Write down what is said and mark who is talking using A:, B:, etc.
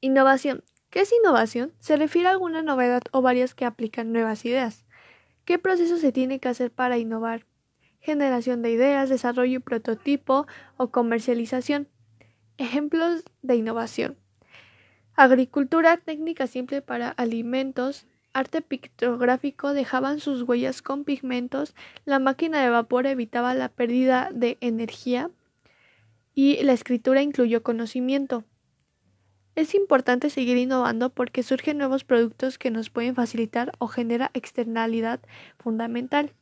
A: Innovación. ¿Qué es innovación? Se refiere a alguna novedad o varias que aplican nuevas ideas. ¿Qué proceso se tiene que hacer para innovar? Generación de ideas, desarrollo y prototipo o comercialización. Ejemplos de innovación. Agricultura, técnica simple para alimentos, arte pictográfico dejaban sus huellas con pigmentos, la máquina de vapor evitaba la pérdida de energía y la escritura incluyó conocimiento. Es importante seguir innovando porque surgen nuevos productos que nos pueden facilitar o genera externalidad fundamental.